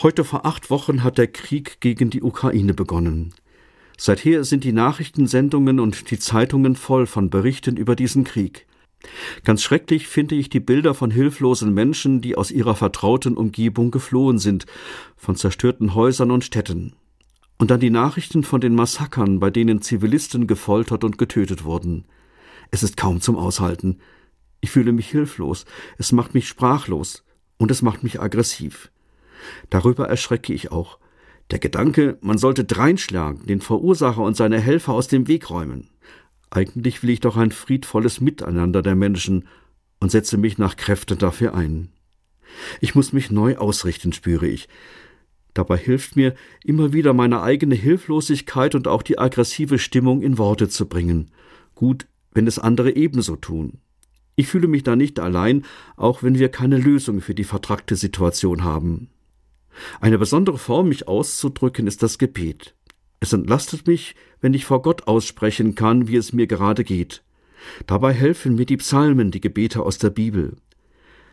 Heute vor acht Wochen hat der Krieg gegen die Ukraine begonnen. Seither sind die Nachrichtensendungen und die Zeitungen voll von Berichten über diesen Krieg. Ganz schrecklich finde ich die Bilder von hilflosen Menschen, die aus ihrer vertrauten Umgebung geflohen sind, von zerstörten Häusern und Städten. Und dann die Nachrichten von den Massakern, bei denen Zivilisten gefoltert und getötet wurden. Es ist kaum zum Aushalten. Ich fühle mich hilflos, es macht mich sprachlos und es macht mich aggressiv. Darüber erschrecke ich auch. Der Gedanke, man sollte dreinschlagen, den Verursacher und seine Helfer aus dem Weg räumen. Eigentlich will ich doch ein friedvolles Miteinander der Menschen und setze mich nach Kräften dafür ein. Ich muss mich neu ausrichten, spüre ich. Dabei hilft mir, immer wieder meine eigene Hilflosigkeit und auch die aggressive Stimmung in Worte zu bringen. Gut, wenn es andere ebenso tun. Ich fühle mich da nicht allein, auch wenn wir keine Lösung für die vertrackte Situation haben. Eine besondere Form, mich auszudrücken, ist das Gebet. Es entlastet mich, wenn ich vor Gott aussprechen kann, wie es mir gerade geht. Dabei helfen mir die Psalmen, die Gebete aus der Bibel.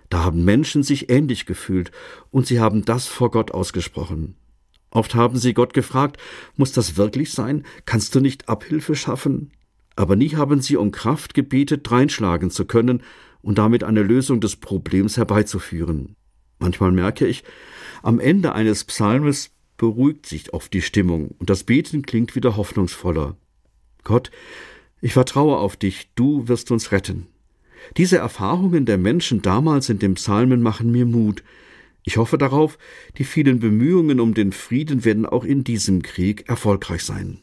Da haben Menschen sich ähnlich gefühlt, und sie haben das vor Gott ausgesprochen. Oft haben sie Gott gefragt, muss das wirklich sein? Kannst du nicht Abhilfe schaffen? Aber nie haben sie um Kraft gebetet, dreinschlagen zu können und damit eine Lösung des Problems herbeizuführen. Manchmal merke ich, am Ende eines Psalmes beruhigt sich oft die Stimmung und das Beten klingt wieder hoffnungsvoller. Gott, ich vertraue auf dich, du wirst uns retten. Diese Erfahrungen der Menschen damals in den Psalmen machen mir Mut. Ich hoffe darauf, die vielen Bemühungen um den Frieden werden auch in diesem Krieg erfolgreich sein.